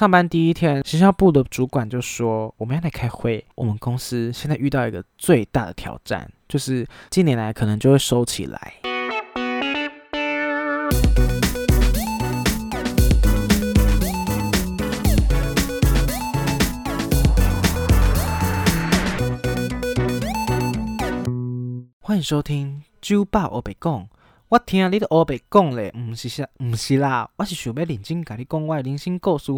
上班第一天，行销部的主管就说我们要来开会。我们公司现在遇到一个最大的挑战，就是近年来可能就会收起来。欢迎收听酒吧我北讲。我听你的欧北讲嘞，唔是啥，唔是啦，我是想要认真甲你讲我的人生故事。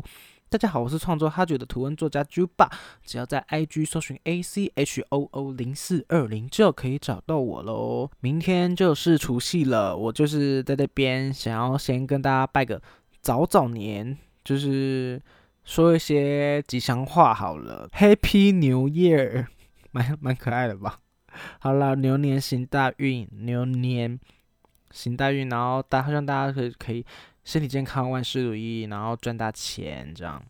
大家好，我是创作哈九的图文作家 Juba，，只要在 IG 搜寻 A C H O O 零四二零就可以找到我喽。明天就是除夕了，我就是在这边想要先跟大家拜个早早年，就是说一些吉祥话好了，Happy New Year，蛮蛮可爱的吧。好了，牛年行大运，牛年行大运，然后大希望大家可以可以身体健康，万事如意，然后赚大钱这样。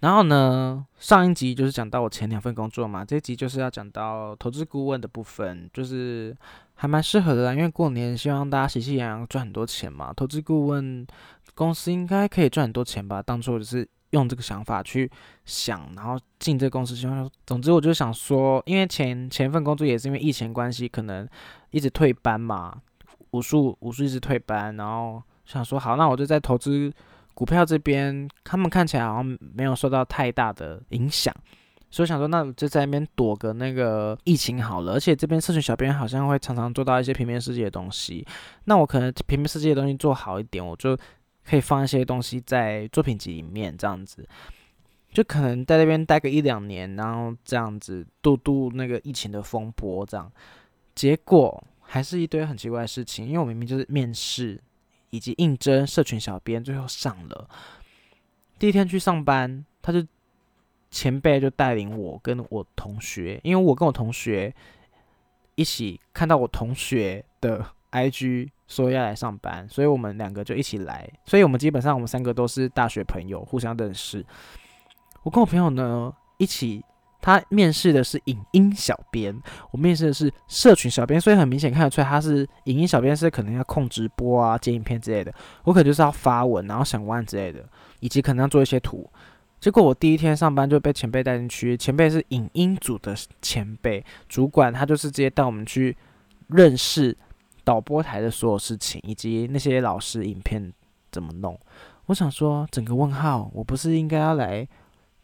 然后呢，上一集就是讲到我前两份工作嘛，这一集就是要讲到投资顾问的部分，就是还蛮适合的啦，因为过年希望大家喜气洋洋赚很多钱嘛，投资顾问公司应该可以赚很多钱吧，当初就是。用这个想法去想，然后进这个公司，希望总之我就想说，因为前前份工作也是因为疫情关系，可能一直退班嘛，武术武术一直退班，然后想说好，那我就在投资股票这边，他们看起来好像没有受到太大的影响，所以想说那就在那边躲个那个疫情好了，而且这边社群小编好像会常常做到一些平面世界的东西，那我可能平面世界的东西做好一点，我就。可以放一些东西在作品集里面，这样子，就可能在那边待个一两年，然后这样子度度那个疫情的风波，这样，结果还是一堆很奇怪的事情。因为我明明就是面试以及应征社群小编，最后上了，第一天去上班，他就前辈就带领我跟我同学，因为我跟我同学一起看到我同学的 IG。说要来上班，所以我们两个就一起来。所以我们基本上我们三个都是大学朋友，互相认识。我跟我朋友呢一起，他面试的是影音小编，我面试的是社群小编，所以很明显看得出来他是影音小编，是可能要控直播啊、剪影片之类的。我可能就是要发文，然后想文案之类的，以及可能要做一些图。结果我第一天上班就被前辈带进去，前辈是影音组的前辈主管，他就是直接带我们去认识。导播台的所有事情，以及那些老师影片怎么弄？我想说，整个问号，我不是应该要来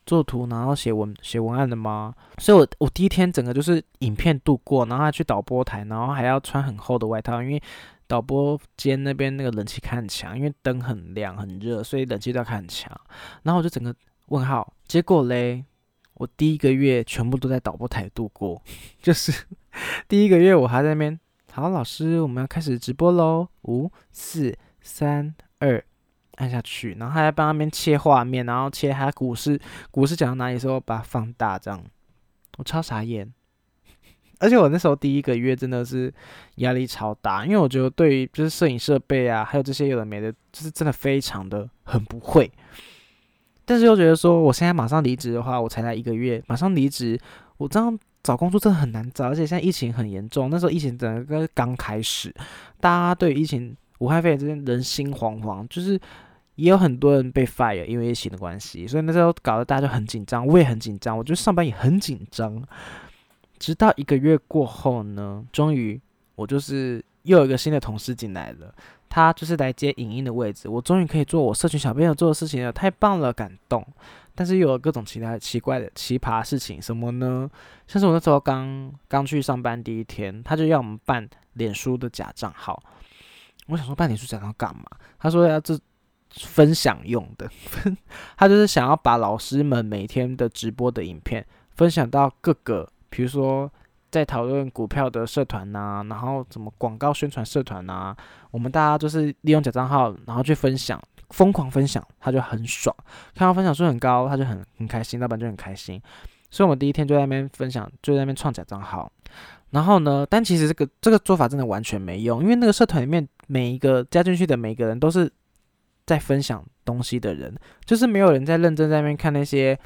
做图，然后写文写文案的吗？所以，我我第一天整个就是影片度过，然后还去导播台，然后还要穿很厚的外套，因为导播间那边那个冷气开很强，因为灯很亮很热，所以冷气都要开很强。然后我就整个问号，结果嘞，我第一个月全部都在导播台度过，就是第一个月我还在那边。好，老师，我们要开始直播喽！五、四、三、二，按下去，然后还要帮那边切画面，然后切他股市，股市讲到哪里时候把它放大，这样我超傻眼。而且我那时候第一个月真的是压力超大，因为我觉得对于就是摄影设备啊，还有这些有的没的，就是真的非常的很不会。但是又觉得说，我现在马上离职的话，我才来一个月，马上离职，我这样。找工作真的很难找，而且现在疫情很严重。那时候疫情整个刚开始，大家对疫情、武汉肺炎这边人心惶惶，就是也有很多人被 fire，因为疫情的关系。所以那时候搞得大家就很紧张，我也很紧张，我觉得上班也很紧张。直到一个月过后呢，终于我就是又有一个新的同事进来了，他就是来接影音的位置，我终于可以做我社群小编要做的事情了，太棒了，感动。但是又有各种其他奇怪的奇葩事情，什么呢？像是我那时候刚刚去上班第一天，他就要我们办脸书的假账号。我想说办脸书假账号干嘛？他说要这分享用的，他就是想要把老师们每天的直播的影片分享到各个，比如说在讨论股票的社团呐，然后什么广告宣传社团呐，我们大家就是利用假账号，然后去分享。疯狂分享，他就很爽，看到分享数很高，他就很很开心，老板就很开心。所以我们第一天就在那边分享，就在那边创假账号。然后呢，但其实这个这个做法真的完全没用，因为那个社团里面每一个加进去的每个人都是在分享东西的人，就是没有人在认真在那边看那些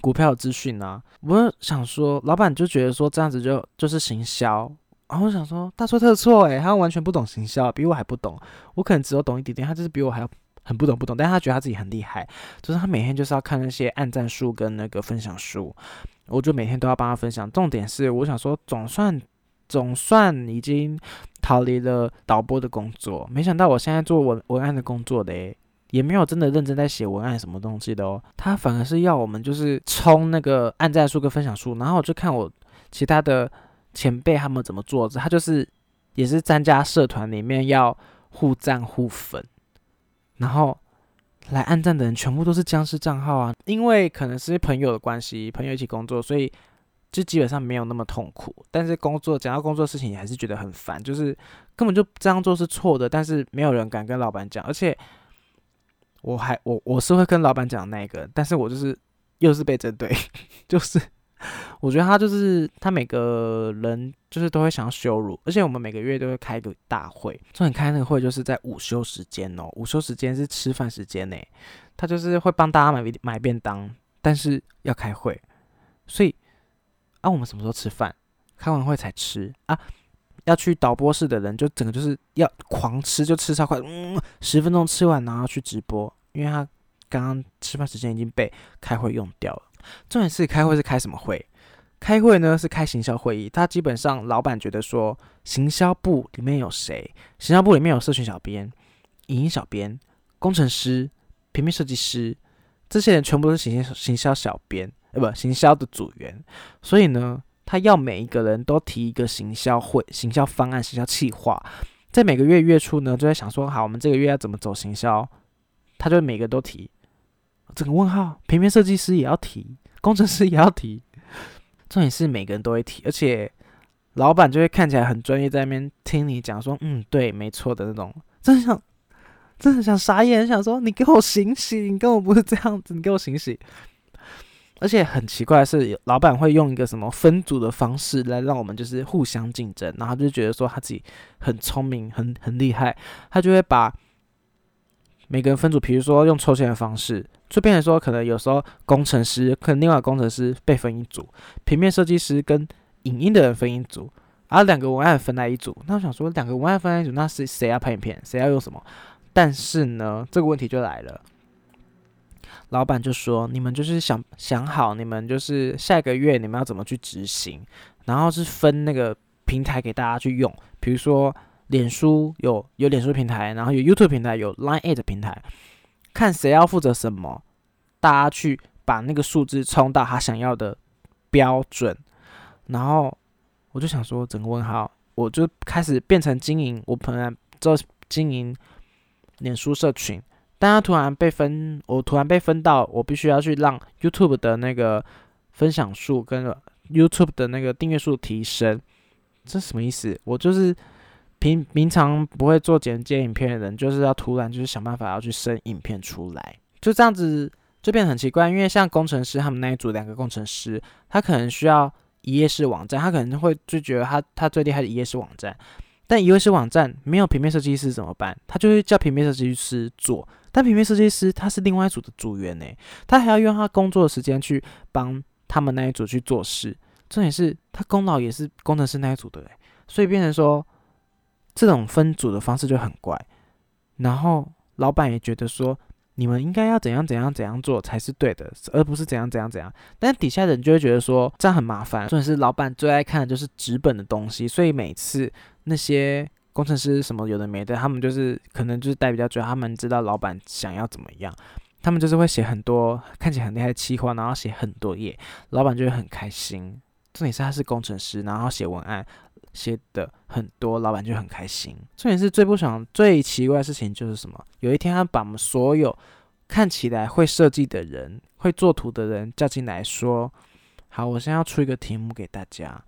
股票资讯啊。我想说，老板就觉得说这样子就就是行销。然后我想说大错特错诶，他完全不懂行销，比我还不懂。我可能只有懂一点点，他就是比我还要。很不懂不懂，但是他觉得他自己很厉害，就是他每天就是要看那些按赞数跟那个分享数，我就每天都要帮他分享。重点是，我想说，总算总算已经逃离了导播的工作，没想到我现在做文文案的工作的诶，也没有真的认真在写文案什么东西的哦，他反而是要我们就是冲那个按赞数跟分享数，然后我就看我其他的前辈他们怎么做，他就是也是参加社团里面要互赞互粉。然后来按赞的人全部都是僵尸账号啊！因为可能是朋友的关系，朋友一起工作，所以就基本上没有那么痛苦。但是工作讲到工作事情，也还是觉得很烦，就是根本就这样做是错的，但是没有人敢跟老板讲。而且我还我我是会跟老板讲那个，但是我就是又是被针对，就是。我觉得他就是他每个人就是都会想要羞辱，而且我们每个月都会开一个大会，重点开那个会就是在午休时间哦，午休时间是吃饭时间呢，他就是会帮大家买买便当，但是要开会，所以啊我们什么时候吃饭？开完会才吃啊？要去导播室的人就整个就是要狂吃，就吃超快，嗯，十分钟吃完然后去直播，因为他刚刚吃饭时间已经被开会用掉了。重点是开会是开什么会？开会呢是开行销会议。他基本上老板觉得说，行销部里面有谁？行销部里面有社群小编、影音小编、工程师、平面设计师，这些人全部都是行销行销小编，呃，不，行销的组员。所以呢，他要每一个人都提一个行销会、行销方案、行销计划。在每个月月初呢，就在想说，好，我们这个月要怎么走行销？他就每个都提。整个问号，平面设计师也要提，工程师也要提，重点是每个人都会提，而且老板就会看起来很专业，在那边听你讲说，嗯，对，没错的那种，真的想，真的想傻眼，想说你给我醒醒，你根本不是这样子，你给我醒醒。而且很奇怪的是，老板会用一个什么分组的方式来让我们就是互相竞争，然后就觉得说他自己很聪明，很很厉害，他就会把。每个人分组，比如说用抽签的方式，就变成说，可能有时候工程师可能另外工程师被分一组，平面设计师跟影音的人分一组，而两个文案分在一组。那我想说，两个文案分在一组，那是谁要拍影片，谁要用什么？但是呢，这个问题就来了，老板就说，你们就是想想好，你们就是下个月你们要怎么去执行，然后是分那个平台给大家去用，比如说。脸书有有脸书平台，然后有 YouTube 平台，有 Line Eight 平台，看谁要负责什么，大家去把那个数字冲到他想要的标准，然后我就想说，整个问号，我就开始变成经营，我本来做经营脸书社群，但他突然被分，我突然被分到，我必须要去让 YouTube 的那个分享数跟 YouTube 的那个订阅数提升，这什么意思？我就是。平平常不会做剪接影片的人，就是要突然就是想办法要去生影片出来，就这样子就变得很奇怪。因为像工程师他们那一组两个工程师，他可能需要一页式网站，他可能会就觉得他他最厉害的一页式网站，但一页式网站没有平面设计师怎么办？他就会叫平面设计师做，但平面设计师他是另外一组的组员呢，他还要用他工作的时间去帮他们那一组去做事，重点是他功劳也是工程师那一组的，所以变成说。这种分组的方式就很怪，然后老板也觉得说你们应该要怎样怎样怎样做才是对的，而不是怎样怎样怎样。但底下的人就会觉得说这样很麻烦。重点是老板最爱看的就是纸本的东西，所以每次那些工程师什么有的没的，他们就是可能就是代比较主要，他们知道老板想要怎么样，他们就是会写很多看起来很厉害的企划，然后写很多页，老板就会很开心。重点是他是工程师，然后写文案。写的很多，老板就很开心。重点是最不爽、最奇怪的事情就是什么？有一天他把我们所有看起来会设计的人、会做图的人叫进来，说：“好，我现在要出一个题目给大家。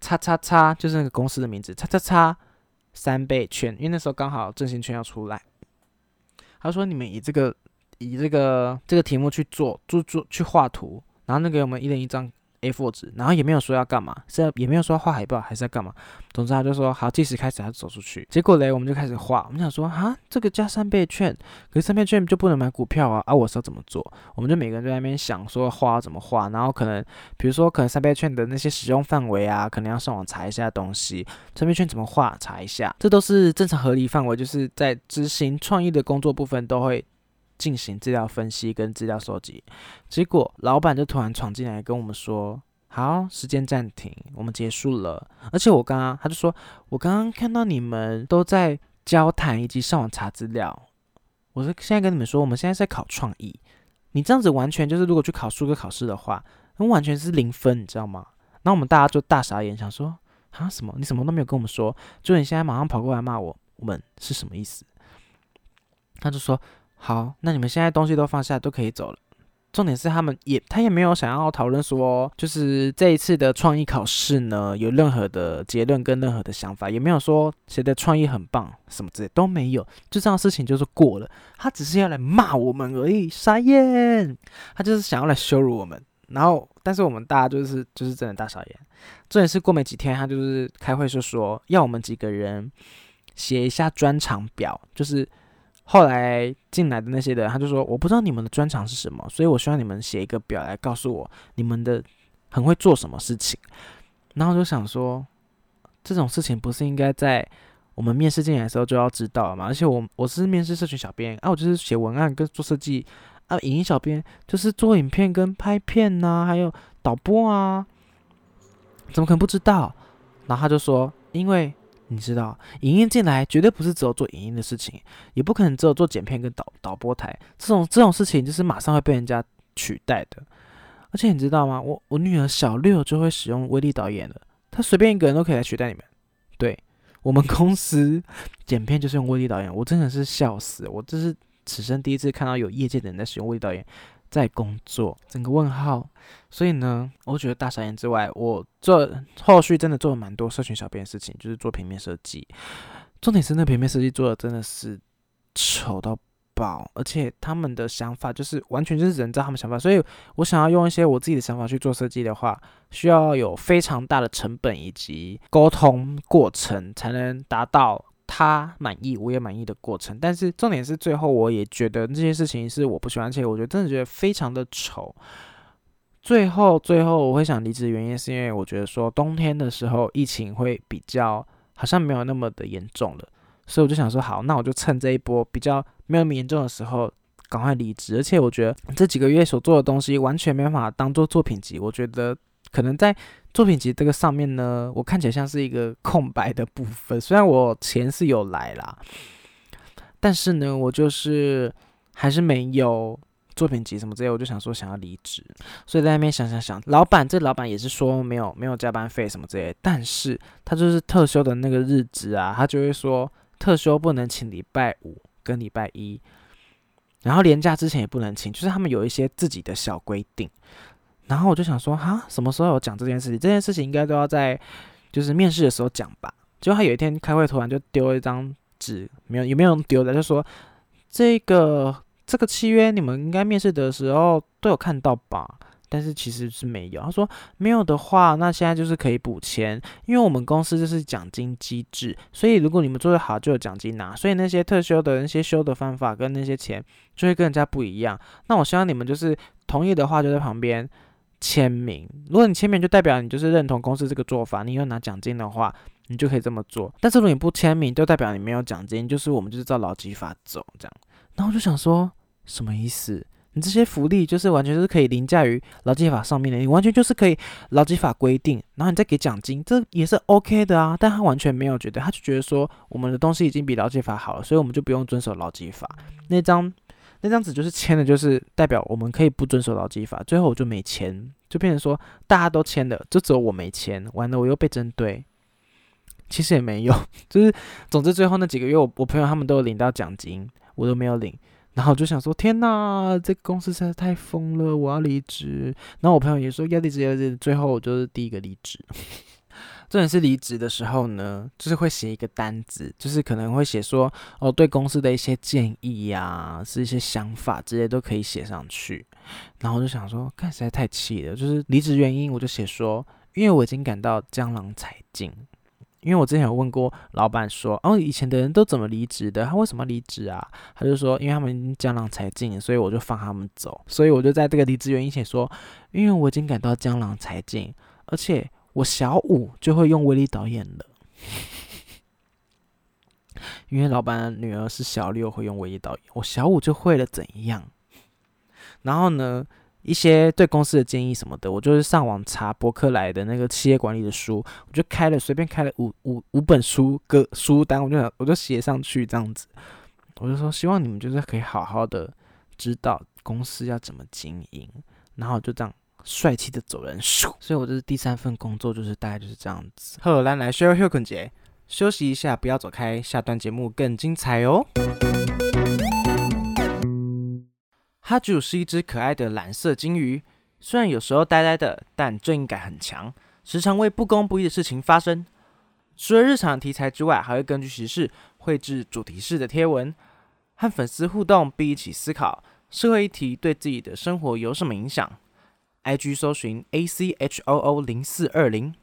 叉叉叉就是那个公司的名字，叉叉叉三倍券，因为那时候刚好振兴券要出来。他说：你们以这个、以这个、这个题目去做、做做去画图，然后那个我们一人一张。” A4 纸，然后也没有说要干嘛，是要也没有说画海报还是要干嘛。总之他就说好，计时开始，他走出去。结果嘞，我们就开始画。我们想说啊，这个加三倍券，可是三倍券就不能买股票啊，啊，我是要怎么做？我们就每个人在那边想说画怎么画，然后可能比如说可能三倍券的那些使用范围啊，可能要上网查一下东西。三倍券怎么画，查一下，这都是正常合理范围，就是在执行创意的工作部分都会。进行资料分析跟资料收集，结果老板就突然闯进来跟我们说：“好，时间暂停，我们结束了。”而且我刚刚他就说：“我刚刚看到你们都在交谈以及上网查资料。”我说：“现在跟你们说，我们现在在考创意。你这样子完全就是，如果去考数科考试的话，那完全是零分，你知道吗？”那我们大家就大傻眼，想说：“啊，什么？你什么都没有跟我们说，就你现在马上跑过来骂我，我们是什么意思？”他就说。好，那你们现在东西都放下，都可以走了。重点是他们也，他也没有想要讨论说，就是这一次的创意考试呢，有任何的结论跟任何的想法，也没有说谁的创意很棒什么之类都没有。就这样事情就是过了，他只是要来骂我们而已，傻眼。他就是想要来羞辱我们，然后，但是我们大家就是就是真的大傻眼。重点是过没几天，他就是开会就说要我们几个人写一下专场表，就是。后来进来的那些人，他就说：“我不知道你们的专长是什么，所以我希望你们写一个表来告诉我你们的很会做什么事情。”然后就想说，这种事情不是应该在我们面试进来的时候就要知道吗？而且我我是面试社群小编啊，我就是写文案跟做设计啊，影音小编就是做影片跟拍片呐，还有导播啊，怎么可能不知道？然后他就说：“因为。”你知道，影音进来绝对不是只有做影音的事情，也不可能只有做剪片跟导导播台这种这种事情，就是马上会被人家取代的。而且你知道吗？我我女儿小六就会使用威力导演了，她随便一个人都可以来取代你们。对我们公司剪片就是用威力导演，我真的是笑死，我这是此生第一次看到有业界的人在使用威力导演。在工作，整个问号。所以呢，我觉得大傻眼之外，我做后续真的做了蛮多社群小编的事情，就是做平面设计。重点是那平面设计做的真的是丑到爆，而且他们的想法就是完全就是人造他们想法。所以我想要用一些我自己的想法去做设计的话，需要有非常大的成本以及沟通过程，才能达到。他满意，我也满意的过程，但是重点是最后我也觉得这些事情是我不喜欢，而且我觉得真的觉得非常的丑。最后，最后我会想离职的原因是因为我觉得说冬天的时候疫情会比较好像没有那么的严重了，所以我就想说好，那我就趁这一波比较没有那么严重的时候赶快离职。而且我觉得这几个月所做的东西完全没办法当做作品集，我觉得可能在。作品集这个上面呢，我看起来像是一个空白的部分。虽然我钱是有来啦，但是呢，我就是还是没有作品集什么之类。我就想说想要离职，所以在那边想想想，老板这老板也是说没有没有加班费什么之类，但是他就是特休的那个日子啊，他就会说特休不能请礼拜五跟礼拜一，然后年假之前也不能请，就是他们有一些自己的小规定。然后我就想说，哈，什么时候有讲这件事情？这件事情应该都要在就是面试的时候讲吧。结果他有一天开会，突然就丢了一张纸，没有有没有丢的，就说这个这个契约你们应该面试的时候都有看到吧？但是其实是没有。他说没有的话，那现在就是可以补签，因为我们公司就是奖金机制，所以如果你们做得好就有奖金拿。所以那些特休的那些休的方法跟那些钱就会跟人家不一样。那我希望你们就是同意的话就在旁边。签名，如果你签名，就代表你就是认同公司这个做法，你要拿奖金的话，你就可以这么做。但是如果你不签名，就代表你没有奖金，就是我们就是照劳基法走这样。然后我就想说，什么意思？你这些福利就是完全是可以凌驾于劳基法上面的，你完全就是可以劳基法规定，然后你再给奖金，这也是 OK 的啊。但他完全没有觉得，他就觉得说我们的东西已经比劳基法好了，所以我们就不用遵守劳基法那张。那张纸就是签的，就是代表我们可以不遵守劳基法。最后我就没签，就变成说大家都签的，就只有我没签。完了，我又被针对。其实也没有，就是总之最后那几个月，我我朋友他们都有领到奖金，我都没有领。然后我就想说，天哪，这公司实在太疯了，我要离职。然后我朋友也说要离职，要离职。最后我就是第一个离职。重点是离职的时候呢，就是会写一个单子，就是可能会写说，哦，对公司的一些建议呀，是一些想法这些都可以写上去。然后就想说，看实在太气了。就是离职原因，我就写说，因为我已经感到江郎才尽。因为我之前有问过老板说，哦，以前的人都怎么离职的？他为什么离职啊？他就说，因为他们江郎才尽，所以我就放他们走。所以我就在这个离职原因写说，因为我已经感到江郎才尽，而且我小五就会用威力导演了。因为老板的女儿是小六会用威力导演，我小五就会了怎样？然后呢？一些对公司的建议什么的，我就是上网查博客来的那个企业管理的书，我就开了随便开了五五五本书个书单，我就想我就写上去这样子，我就说希望你们就是可以好好的知道公司要怎么经营，然后就这样帅气的走人，所以我这是第三份工作，就是大概就是这样子。荷兰，来来休休困节，休息一下，不要走开，下段节目更精彩哦。哈主是一只可爱的蓝色金鱼，虽然有时候呆呆的，但正义感很强，时常为不公不义的事情发声。除了日常题材之外，还会根据时事绘制主题式的贴文，和粉丝互动，并一起思考社会议题对自己的生活有什么影响。IG 搜寻 A C H O O 零四二零。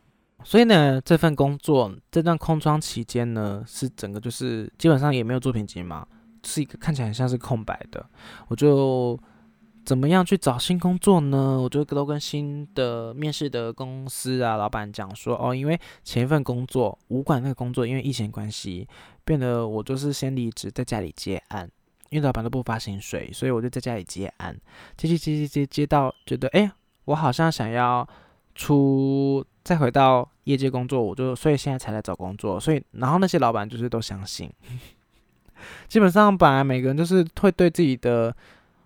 所以呢，这份工作这段空窗期间呢，是整个就是基本上也没有作品集嘛。是一个看起来很像是空白的，我就怎么样去找新工作呢？我就都跟新的面试的公司啊老板讲说，哦，因为前一份工作武馆那个工作，因为疫情关系，变得我就是先离职，在家里接案，因为老板都不发薪水，所以我就在家里接案，接接接接接接到觉得，哎，我好像想要出再回到业界工作，我就所以现在才来找工作，所以然后那些老板就是都相信。基本上，本来每个人就是会对自己的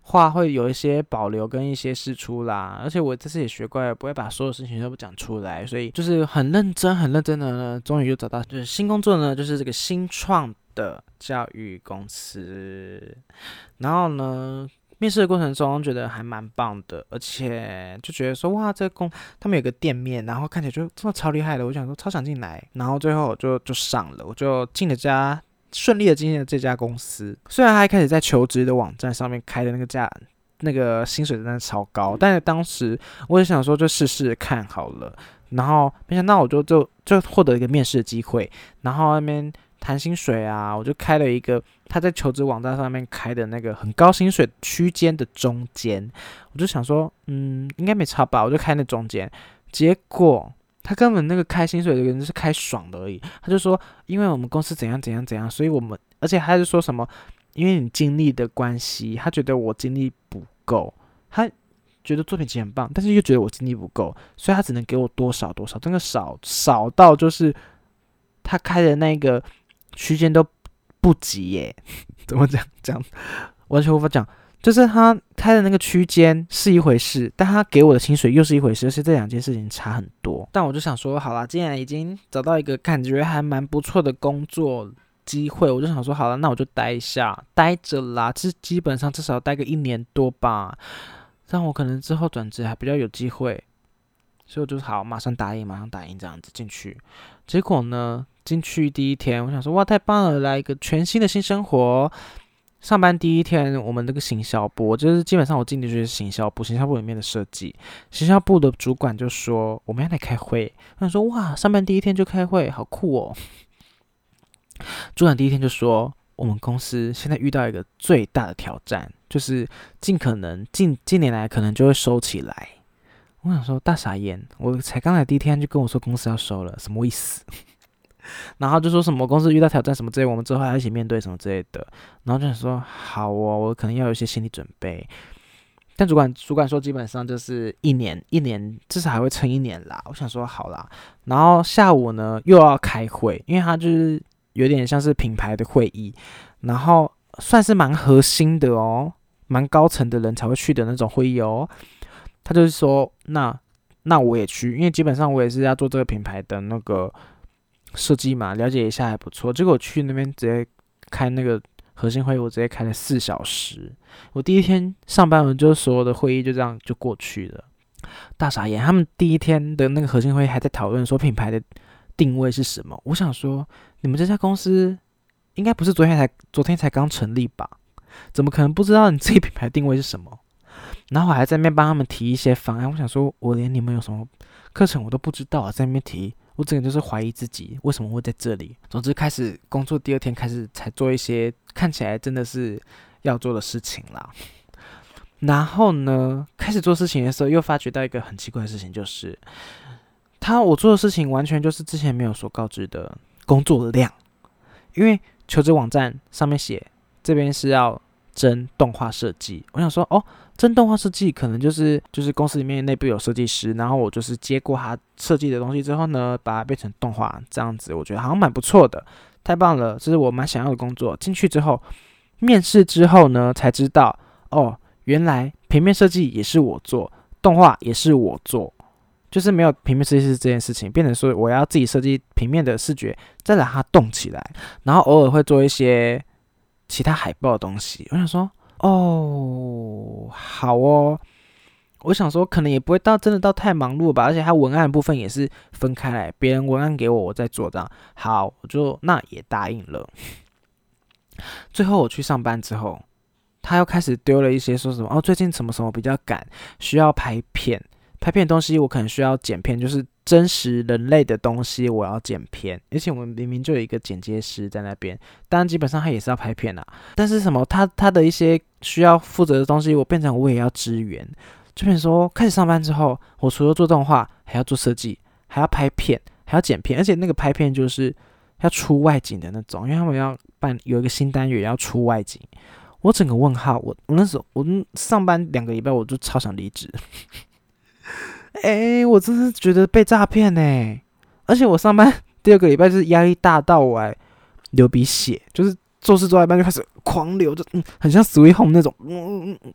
话会有一些保留跟一些试出啦。而且我这次也学乖了，不会把所有事情都不讲出来，所以就是很认真、很认真的呢。终于又找到就是新工作呢，就是这个新创的教育公司。然后呢，面试的过程中觉得还蛮棒的，而且就觉得说哇，这公他们有个店面，然后看起来就真的超厉害的。我想说超想进来，然后最后我就就上了，我就进了家。顺利的进了这家公司，虽然他一开始在求职的网站上面开的那个价，那个薪水真的超高，但是当时我也想说就试试看好了，然后没想到我就就就获得一个面试的机会，然后那边谈薪水啊，我就开了一个他在求职网站上面开的那个很高薪水区间的中间，我就想说嗯应该没差吧，我就开那中间，结果。他根本那个开薪水的人是开爽的而已，他就说，因为我们公司怎样怎样怎样，所以我们，而且还是说什么，因为你经历的关系，他觉得我经历不够，他觉得作品集很棒，但是又觉得我经历不够，所以他只能给我多少多少，真的少少到就是他开的那个区间都不及耶，怎么讲讲，完全无法讲。就是他开的那个区间是一回事，但他给我的薪水又是一回事，而且这两件事情差很多。但我就想说，好啦，既然已经找到一个感觉还蛮不错的工作机会，我就想说，好了，那我就待一下，待着啦。这基本上至少待个一年多吧，让我可能之后转职还比较有机会。所以我就好，马上答应，马上答应这样子进去。结果呢，进去第一天，我想说，哇，太棒了，来一个全新的新生活。上班第一天，我们那个行销部，就是基本上我进的就是行销部，行销部里面的设计。行销部的主管就说我们要来开会，他说哇，上班第一天就开会，好酷哦。主管第一天就说，我们公司现在遇到一个最大的挑战，就是尽可能近近年来可能就会收起来。我想说大傻眼，我才刚来第一天就跟我说公司要收了，什么意思？然后就说什么公司遇到挑战什么之类，我们之后还要一起面对什么之类的。然后就想说好哦，我可能要有一些心理准备。但主管主管说基本上就是一年一年至少还会撑一年啦。我想说好啦。然后下午呢又要开会，因为他就是有点像是品牌的会议，然后算是蛮核心的哦，蛮高层的人才会去的那种会议哦。他就是说那那我也去，因为基本上我也是要做这个品牌的那个。设计嘛，了解一下还不错。结果我去那边直接开那个核心会议，我直接开了四小时。我第一天上班，我就所有的会议就这样就过去了，大傻眼。他们第一天的那个核心会议还在讨论说品牌的定位是什么。我想说，你们这家公司应该不是昨天才昨天才刚成立吧？怎么可能不知道你自己品牌定位是什么？然后我还在那边帮他们提一些方案。我想说，我连你们有什么课程我都不知道啊，在那边提，我整个就是怀疑自己为什么会在这里。总之，开始工作第二天开始才做一些看起来真的是要做的事情啦。然后呢，开始做事情的时候，又发觉到一个很奇怪的事情，就是他我做的事情完全就是之前没有所告知的工作量，因为求职网站上面写这边是要真动画设计，我想说哦，真动画设计可能就是就是公司里面内部有设计师，然后我就是接过他设计的东西之后呢，把它变成动画这样子，我觉得好像蛮不错的，太棒了，这是我蛮想要的工作。进去之后，面试之后呢，才知道哦。原来平面设计也是我做，动画也是我做，就是没有平面设计师这件事情，变成说我要自己设计平面的视觉，再让它动起来，然后偶尔会做一些其他海报的东西。我想说，哦，好哦，我想说可能也不会到真的到太忙碌吧，而且他文案部分也是分开来，别人文案给我，我在做这样。好，我就那也答应了。最后我去上班之后。他又开始丢了一些说什么哦，最近什么什么比较赶，需要拍片，拍片东西我可能需要剪片，就是真实人类的东西我要剪片，而且我们明明就有一个剪接师在那边，当然基本上他也是要拍片啦，但是什么他他的一些需要负责的东西，我变成我也要支援，就比如说开始上班之后，我除了做动画，还要做设计，还要拍片，还要剪片，而且那个拍片就是要出外景的那种，因为他们要办有一个新单元要出外景。我整个问号，我我那时候我上班两个礼拜，我就超想离职。哎，我真是觉得被诈骗呢！而且我上班第二个礼拜就是压力大到我流鼻血，就是做事做到一半就开始狂流，就嗯，很像 SwiHome 那种，嗯嗯嗯，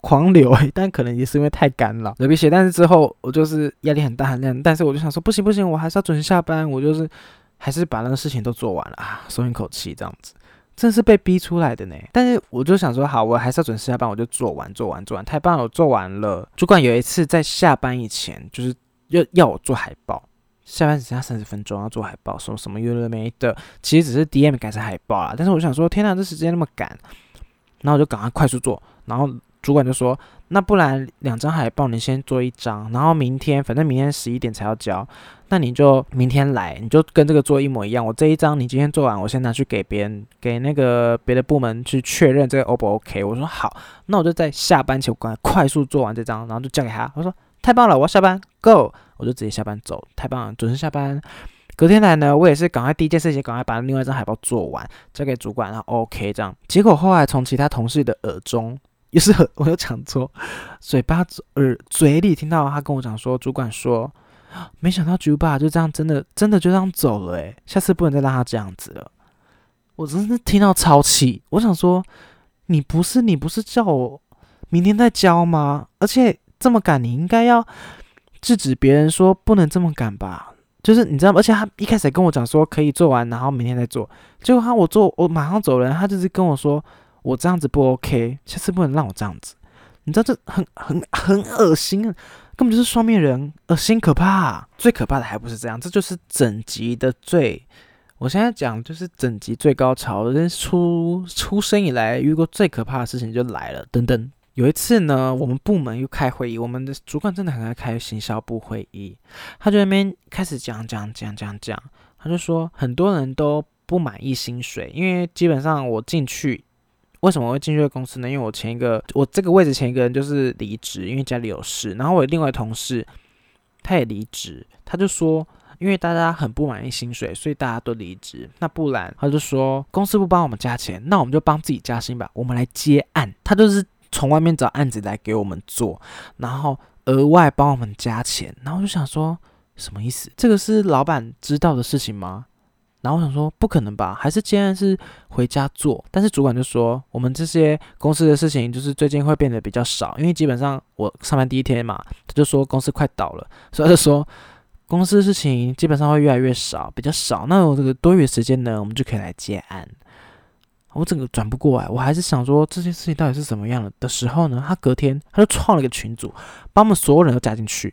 狂流。但可能也是因为太干了流鼻血。但是之后我就是压力很大很大，但是我就想说不行不行，我还是要准时下班。我就是还是把那个事情都做完了啊，松一口气这样子。真是被逼出来的呢，但是我就想说，好，我还是要准时下班，我就做完，做完，做完，太棒了，我做完了。主管有一次在下班以前，就是要要我做海报，下班只剩下三十分钟要做海报，说什么有的没的，其实只是 DM 改成海报啦。但是我想说，天哪，这时间那么赶，然后我就赶快快速做，然后。主管就说：“那不然两张海报，你先做一张，然后明天反正明天十一点才要交，那你就明天来，你就跟这个做一模一样。我这一张你今天做完，我先拿去给别人，给那个别的部门去确认这个 O 不 OK。我说好，那我就在下班前赶快速做完这张，然后就交给他。我说太棒了，我要下班，Go，我就直接下班走，太棒了，准时下班。隔天来呢，我也是赶快第一件事情，赶快把另外一张海报做完，交给主管，然后 OK 这样。结果后来从其他同事的耳中。”也是我有讲错，嘴巴耳嘴里听到他跟我讲说，主管说，没想到猪爸就这样真的真的就这样走了诶，下次不能再让他这样子了。我真是听到超气，我想说，你不是你不是叫我明天再交吗？而且这么赶，你应该要制止别人说不能这么赶吧？就是你知道吗？而且他一开始跟我讲说可以做完，然后明天再做，结果他我做我马上走人，他就是跟我说。我这样子不 OK，下次不能让我这样子。你知道这很很很恶心啊，根本就是双面人，恶心可怕。最可怕的还不是这样，这就是整集的最。我现在讲就是整集最高潮，人出出生以来遇过最可怕的事情就来了。等等，有一次呢，我们部门又开会议，我们的主管真的很爱开行销部会议，他就那边开始讲讲讲讲讲，他就说很多人都不满意薪水，因为基本上我进去。为什么会进去公司呢？因为我前一个，我这个位置前一个人就是离职，因为家里有事。然后我另外同事他也离职，他就说，因为大家很不满意薪水，所以大家都离职。那不然，他就说公司不帮我们加钱，那我们就帮自己加薪吧，我们来接案。他就是从外面找案子来给我们做，然后额外帮我们加钱。然后我就想说，什么意思？这个是老板知道的事情吗？然后我想说，不可能吧？还是既然是回家做？但是主管就说，我们这些公司的事情，就是最近会变得比较少，因为基本上我上班第一天嘛，他就说公司快倒了，所以他就说公司的事情基本上会越来越少，比较少。那我这个多余时间呢，我们就可以来接案。我整个转不过来，我还是想说这件事情到底是怎么样的的时候呢？他隔天他就创了一个群组，把我们所有人都加进去，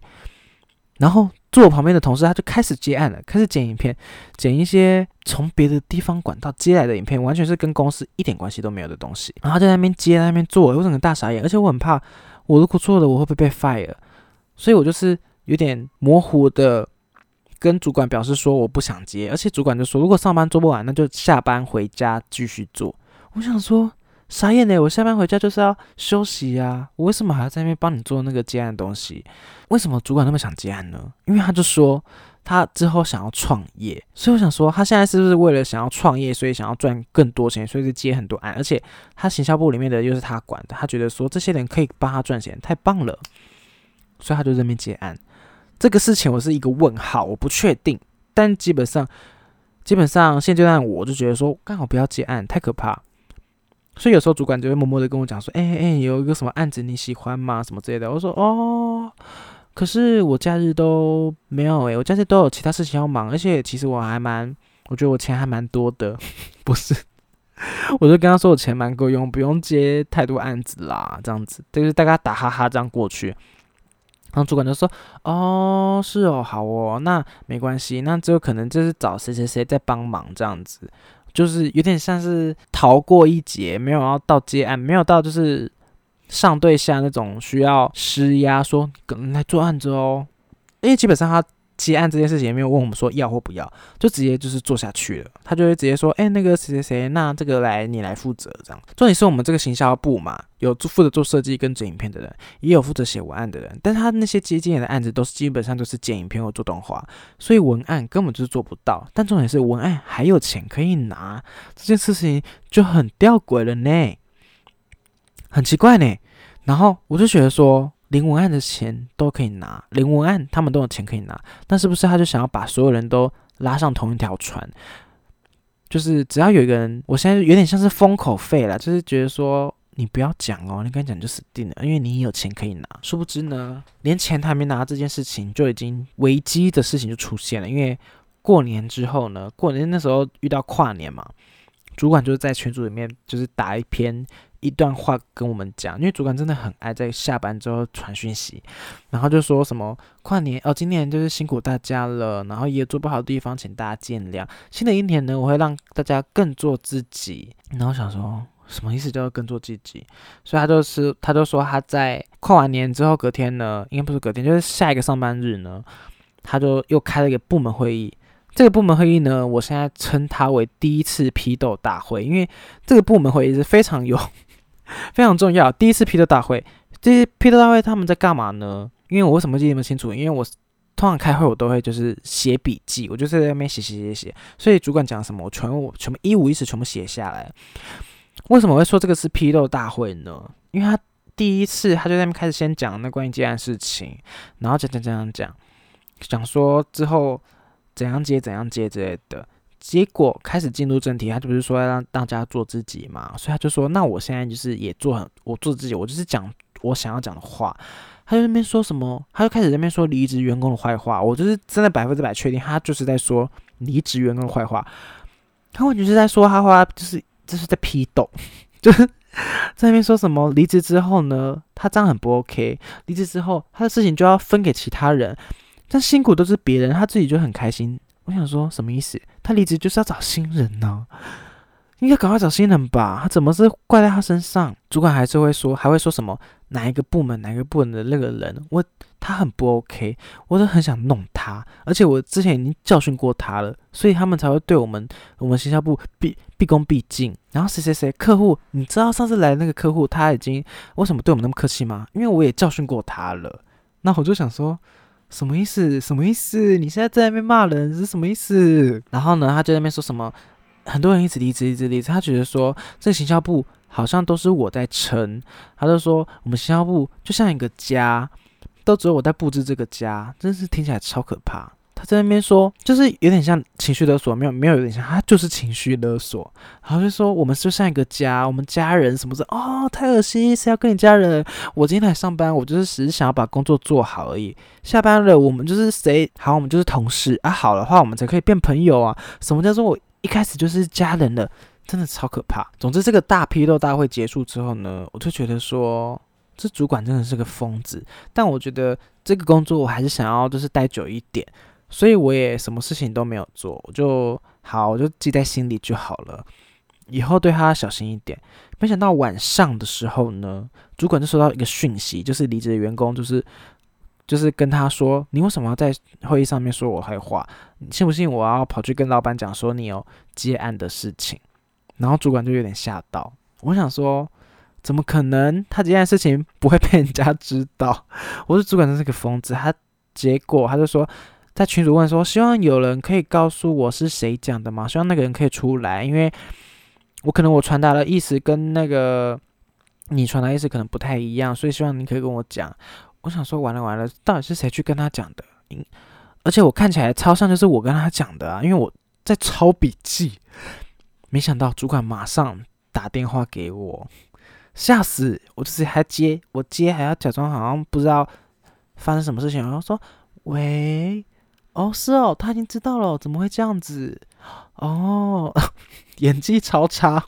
然后。坐我旁边的同事，他就开始接案了，开始剪影片，剪一些从别的地方管道接来的影片，完全是跟公司一点关系都没有的东西。然后在那边接，在那边做，我整个大傻眼。而且我很怕，我如果做了，我会不会被 fire？所以我就是有点模糊的跟主管表示说我不想接，而且主管就说如果上班做不完，那就下班回家继续做。我想说傻眼嘞，我下班回家就是要休息呀，我为什么还要在那边帮你做那个接案的东西？为什么主管那么想接案呢？因为他就说。他之后想要创业，所以我想说，他现在是不是为了想要创业，所以想要赚更多钱，所以就接很多案，而且他行销部里面的又是他管的，他觉得说这些人可以帮他赚钱，太棒了，所以他就这边接案。这个事情我是一个问号，我不确定，但基本上，基本上现阶段我就觉得说，刚好不要接案，太可怕。所以有时候主管就会默默的跟我讲说，哎哎，有一个什么案子你喜欢吗？什么之类的。我说哦。可是我假日都没有诶，我假日都有其他事情要忙，而且其实我还蛮，我觉得我钱还蛮多的，不是？我就跟他说我钱蛮够用，不用接太多案子啦，这样子，就是大家打哈哈这样过去。然后主管就说：“哦，是哦，好哦，那没关系，那只有可能就是找谁谁谁在帮忙这样子，就是有点像是逃过一劫，没有要到接案，没有到就是。”上对下那种需要施压，说来做案子哦，因为基本上他接案这件事情也没有问我们说要或不要，就直接就是做下去了。他就会直接说，哎，那个谁谁谁，那这个来你来负责这样。重点是我们这个行销部嘛，有负责做设计跟剪影片的人，也有负责写文案的人，但他那些接进来的案子都是基本上都是剪影片或做动画，所以文案根本就是做不到。但重点是文案还有钱可以拿，这件事情就很吊诡了呢。很奇怪呢，然后我就觉得说，零文案的钱都可以拿，零文案他们都有钱可以拿，那是不是他就想要把所有人都拉上同一条船？就是只要有一个人，我现在有点像是封口费了，就是觉得说你不要讲哦，你跟他讲就死定了，因为你有钱可以拿。殊不知呢，连钱他还没拿这件事情，就已经危机的事情就出现了。因为过年之后呢，过年那时候遇到跨年嘛，主管就是在群组里面就是打一篇。一段话跟我们讲，因为主管真的很爱在下班之后传讯息，然后就说什么跨年哦，今年就是辛苦大家了，然后也做不好的地方，请大家见谅。新的一年呢，我会让大家更做自己。然后想说什么意思，叫做更做自己？所以他就是，他就说他在跨完年之后隔天呢，应该不是隔天，就是下一个上班日呢，他就又开了一个部门会议。这个部门会议呢，我现在称它为第一次批斗大会，因为这个部门会议是非常有。非常重要，第一次批斗大会，这些批斗大会他们在干嘛呢？因为我为什么记得那么清楚？因为我通常开会我都会就是写笔记，我就在那边写写写写，所以主管讲什么我全部全部一五一十全部写下来。为什么会说这个是批斗大会呢？因为他第一次他就在那边开始先讲那关于这件事情，然后讲讲讲讲讲，讲说之后怎样接怎样接之类的。结果开始进入正题，他就不是说要让大家做自己嘛，所以他就说：“那我现在就是也做很，我做自己，我就是讲我想要讲的话。”他就那边说什么，他就开始那边说离职员工的坏话。我就是真的百分之百确定，他就是在说离职员工的坏话。他完全是在说他话，就是就是在批斗，就是在那边说什么离职之后呢，他这样很不 OK。离职之后，他的事情就要分给其他人，但辛苦都是别人，他自己就很开心。我想说什么意思？他离职就是要找新人呢，应该赶快找新人吧？他怎么是怪在他身上？主管还是会说，还会说什么哪一个部门哪一个部门的那个人，我他很不 OK，我都很想弄他，而且我之前已经教训过他了，所以他们才会对我们我们行销部毕毕恭毕敬。然后谁谁谁客户，你知道上次来那个客户他已经为什么对我们那么客气吗？因为我也教训过他了。那我就想说。什么意思？什么意思？你现在在那边骂人是什么意思？然后呢，他就在那边说什么，很多人一直离职，一直离职。他觉得说，这个行销部好像都是我在撑。他就说，我们行销部就像一个家，都只有我在布置这个家，真是听起来超可怕。他在那边说，就是有点像情绪勒索，没有没有有点像，他就是情绪勒索。然后就说我们就像一个家，我们家人什么的哦，太恶心，谁要跟你家人？我今天来上班，我就是只是想要把工作做好而已。下班了，我们就是谁好，我们就是同事啊。好的话，我们才可以变朋友啊。什么叫做我一开始就是家人了？真的超可怕。总之，这个大批斗大会结束之后呢，我就觉得说，这主管真的是个疯子。但我觉得这个工作我还是想要就是待久一点。所以我也什么事情都没有做，我就好，我就记在心里就好了。以后对他小心一点。没想到晚上的时候呢，主管就收到一个讯息，就是离职的员工就是就是跟他说：“你为什么要在会议上面说我坏话？你信不信我要跑去跟老板讲说你有接案的事情？”然后主管就有点吓到。我想说，怎么可能？他这件事情不会被人家知道？我是主管，真是个疯子。他结果他就说，在群主问说，希望有人可以告诉我是谁讲的吗？希望那个人可以出来，因为我可能我传达的意思跟那个你传达意思可能不太一样，所以希望你可以跟我讲。我想说，完了完了，到底是谁去跟他讲的？而且我看起来超像就是我跟他讲的啊，因为我在抄笔记。没想到主管马上。打电话给我，吓死我！就是还接，我接还要假装好像不知道发生什么事情，然后说：“喂，哦，是哦，他已经知道了，怎么会这样子？哦，演技超差，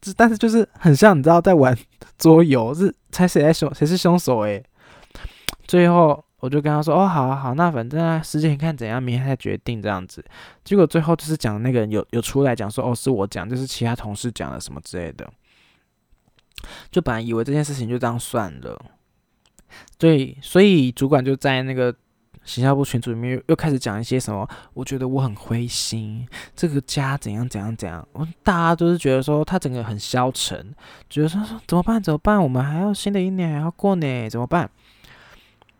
这但是就是很像你知道在玩桌游，是猜谁在凶，谁是凶手？诶。最后。我就跟他说：“哦，好啊好，那反正啊时间看怎样，明天再决定这样子。”结果最后就是讲那个人有有出来讲说：“哦，是我讲，就是其他同事讲了什么之类的。”就本来以为这件事情就这样算了，对，所以主管就在那个行销部群组里面又开始讲一些什么。我觉得我很灰心，这个家怎样怎样怎样。我大家都是觉得说他整个很消沉，觉得说说怎么办怎么办？我们还要新的一年还要过呢，怎么办？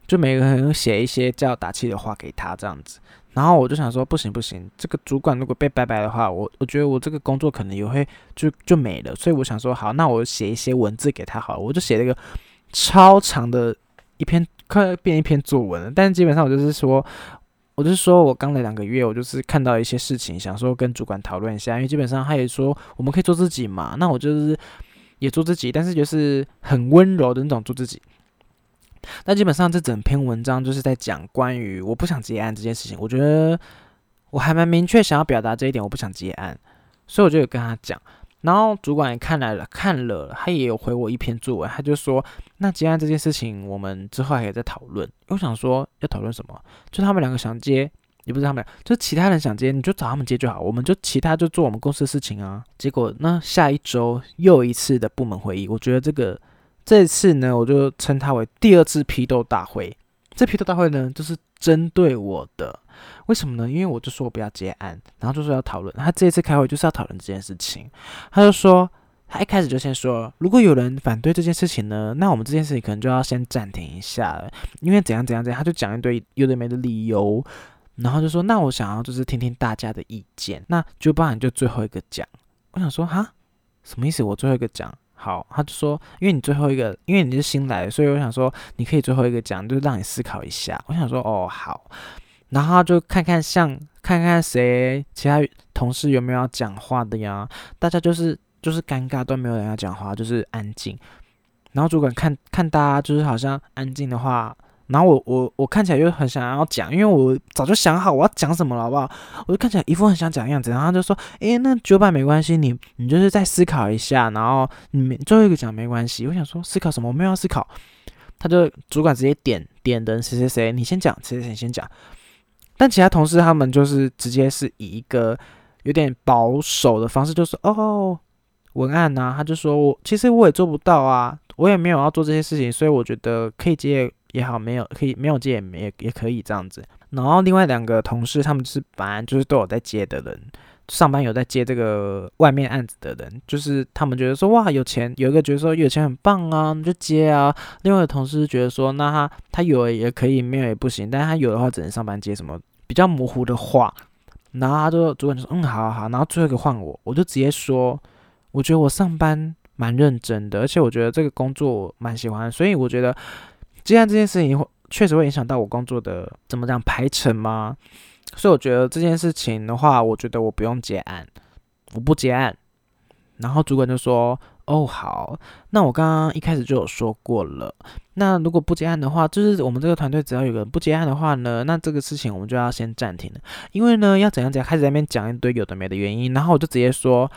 就每个人写一些叫打气的话给他这样子，然后我就想说不行不行，这个主管如果被拜拜的话，我我觉得我这个工作可能也会就就没了，所以我想说好，那我写一些文字给他好了，我就写了一个超长的一篇，快变一篇作文了。但是基本上我就是说，我就是说我刚来两个月，我就是看到一些事情，想说跟主管讨论一下，因为基本上他也说我们可以做自己嘛，那我就是也做自己，但是就是很温柔的那种做自己。那基本上这整篇文章就是在讲关于我不想接案这件事情。我觉得我还蛮明确想要表达这一点，我不想接案，所以我就有跟他讲。然后主管也看来了，看了，他也有回我一篇作文，他就说：“那接案这件事情，我们之后还可以再讨论。”我想说要讨论什么？就他们两个想接，也不是他们俩，就其他人想接，你就找他们接就好，我们就其他就做我们公司的事情啊。结果那下一周又一次的部门会议，我觉得这个。这次呢，我就称它为第二次批斗大会。这批斗大会呢，就是针对我的。为什么呢？因为我就说我不要结案，然后就说要讨论。他这一次开会就是要讨论这件事情。他就说，他一开始就先说，如果有人反对这件事情呢，那我们这件事情可能就要先暂停一下了，因为怎样怎样怎样。他就讲一堆有的没的理由，然后就说，那我想要就是听听大家的意见。那就不然就最后一个讲。我想说，哈，什么意思？我最后一个讲。好，他就说，因为你最后一个，因为你是新来的，所以我想说，你可以最后一个讲，就是让你思考一下。我想说，哦，好，然后就看看像看看谁其他同事有没有要讲话的呀？大家就是就是尴尬，都没有人要讲话，就是安静。然后主管看看大家就是好像安静的话。然后我我我看起来就很想要讲，因为我早就想好我要讲什么了，好不好？我就看起来一副很想讲的样子，然后他就说：“诶，那九百没关系，你你就是再思考一下，然后你最后一个讲没关系。”我想说思考什么？我没有要思考。他就主管直接点点人谁谁谁，你先讲，谁谁谁先讲。但其他同事他们就是直接是以一个有点保守的方式，就说：“哦，文案呐。”他就说：“我其实我也做不到啊，我也没有要做这些事情，所以我觉得可以接。”也好，没有可以没有接也也也可以这样子。然后另外两个同事，他们是本来就是都有在接的人，上班有在接这个外面案子的人，就是他们觉得说哇有钱，有一个觉得说有钱很棒啊，就接啊。另外的同事觉得说，那他他有也可以，没有也不行，但是他有的话只能上班接什么比较模糊的话。然后他就主管就说嗯好好，然后最后一个换我，我就直接说，我觉得我上班蛮认真的，而且我觉得这个工作蛮喜欢，所以我觉得。接案这件事情会确实会影响到我工作的怎么讲排程吗？所以我觉得这件事情的话，我觉得我不用结案，我不结案。然后主管就说：“哦，好，那我刚刚一开始就有说过了。那如果不结案的话，就是我们这个团队只要有人不结案的话呢，那这个事情我们就要先暂停了。因为呢，要怎样怎样，开始在那边讲一堆有的没的原因。然后我就直接说：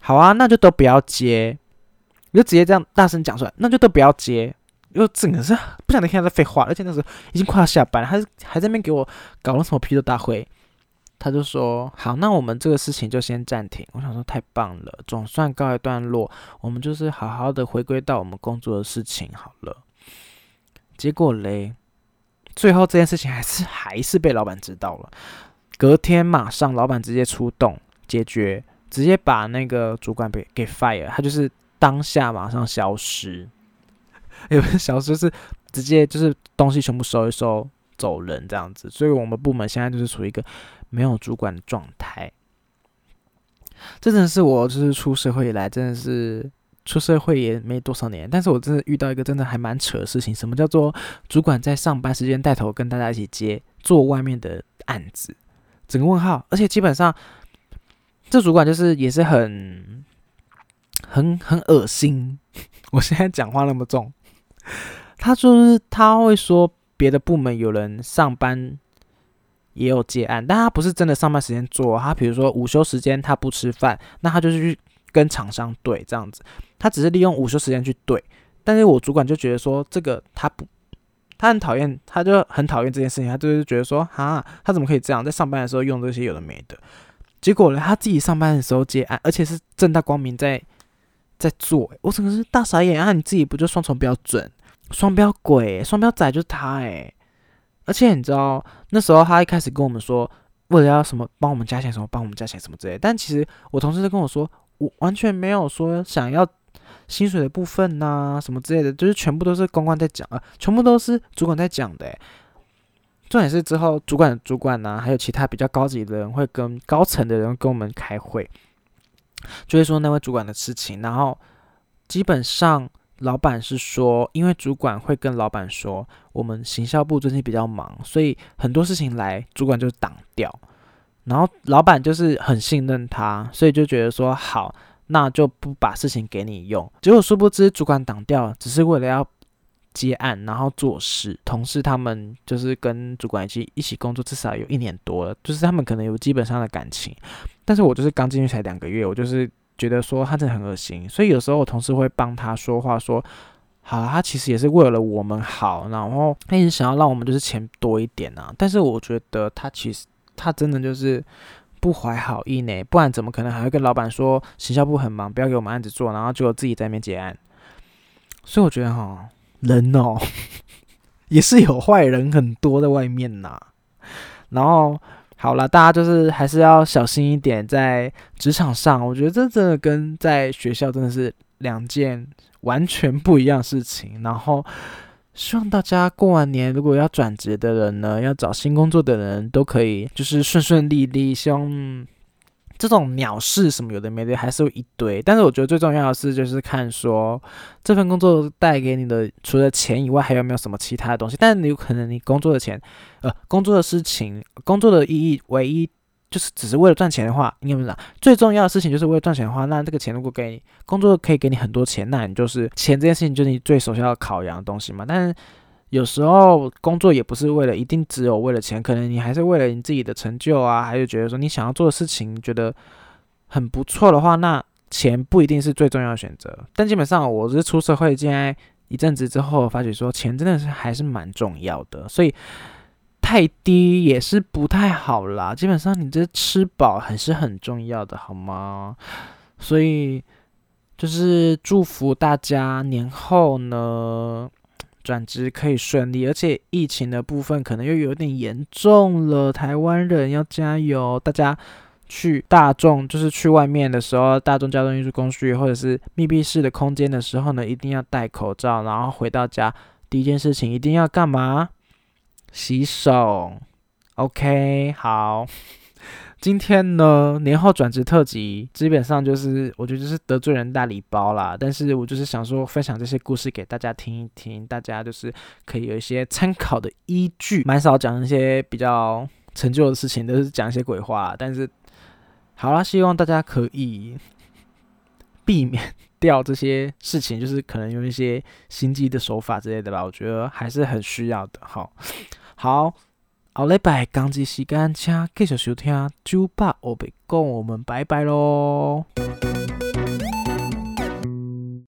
好啊，那就都不要接。我就直接这样大声讲出来，那就都不要接。”又整个是不想再听他废话，而且那时候已经快要下班了，还是还在那边给我搞了什么批斗大会。他就说：“好，那我们这个事情就先暂停。”我想说太棒了，总算告一段落，我们就是好好的回归到我们工作的事情好了。结果嘞，最后这件事情还是还是被老板知道了。隔天马上，老板直接出动解决，直接把那个主管给给 fire，他就是当下马上消失，也不是消失，是直接就是东西全部收一收走人这样子。所以我们部门现在就是处于一个没有主管的状态。这真的是我就是出社会以来，真的是出社会也没多少年，但是我真的遇到一个真的还蛮扯的事情。什么叫做主管在上班时间带头跟大家一起接做外面的案子？整个问号，而且基本上，这主管就是也是很很很恶心。我现在讲话那么重，他就是他会说别的部门有人上班也有接案，但他不是真的上班时间做。他比如说午休时间他不吃饭，那他就是去跟厂商对这样子，他只是利用午休时间去对。但是我主管就觉得说这个他不。他很讨厌，他就很讨厌这件事情。他就是觉得说，哈，他怎么可以这样，在上班的时候用这些有的没的？结果呢，他自己上班的时候接案，而且是正大光明在在做。我整个是大傻眼啊！你自己不就双重标准、双标鬼、双标仔就是他哎！而且你知道，那时候他一开始跟我们说，为了要什么帮我们加钱，什么帮我们加钱什么之类。但其实我同事就跟我说，我完全没有说想要。薪水的部分呐，什么之类的，就是全部都是公关在讲啊，全部都是主管在讲的。重点是之后主管、主管呐，还有其他比较高级的人会跟高层的人跟我们开会，就会说那位主管的事情。然后基本上老板是说，因为主管会跟老板说，我们行销部最近比较忙，所以很多事情来主管就挡掉。然后老板就是很信任他，所以就觉得说好。那就不把事情给你用，结果殊不知主管挡掉，只是为了要接案，然后做事。同事他们就是跟主管一起一起工作，至少有一年多了，就是他们可能有基本上的感情。但是我就是刚进去才两个月，我就是觉得说他真的很恶心，所以有时候我同事会帮他说话，说好，他其实也是为了我们好，然后他一直想要让我们就是钱多一点啊。但是我觉得他其实他真的就是。不怀好意呢，不然怎么可能还会跟老板说行销部很忙，不要给我们案子做，然后就自己在那边结案？所以我觉得哈，人哦，也是有坏人很多在外面呐。然后好了，大家就是还是要小心一点，在职场上，我觉得这真的跟在学校真的是两件完全不一样的事情。然后。希望大家过完年，如果要转职的人呢，要找新工作的人都可以，就是顺顺利利。希望这种鸟事什么有的没的还是有一堆，但是我觉得最重要的是，就是看说这份工作带给你的除了钱以外，还有没有什么其他的东西。但是你有可能你工作的钱，呃，工作的事情，工作的意义唯一。就是只是为了赚钱的话，你有没有想最重要的事情，就是为了赚钱的话，那这个钱如果给你工作可以给你很多钱，那你就是钱这件事情就是你最首先要考量的东西嘛。但是有时候工作也不是为了一定只有为了钱，可能你还是为了你自己的成就啊，还是觉得说你想要做的事情觉得很不错的话，那钱不一定是最重要的选择。但基本上我是出社会，现在一阵子之后，发觉说钱真的是还是蛮重要的，所以。太低也是不太好啦，基本上你这吃饱还是很重要的，好吗？所以就是祝福大家年后呢转职可以顺利，而且疫情的部分可能又有点严重了，台湾人要加油！大家去大众就是去外面的时候，大众交通运输工具或者是密闭式的空间的时候呢，一定要戴口罩，然后回到家第一件事情一定要干嘛？洗手，OK，好。今天呢，年后转职特辑，基本上就是我觉得就是得罪人大礼包啦。但是我就是想说，分享这些故事给大家听一听，大家就是可以有一些参考的依据。蛮少讲一些比较成就的事情，都是讲一些鬼话。但是好啦，希望大家可以 避免掉这些事情，就是可能用一些心机的手法之类的吧。我觉得还是很需要的。好。好，后礼拜工作时间，请继续收听九八欧北讲，我们拜拜喽。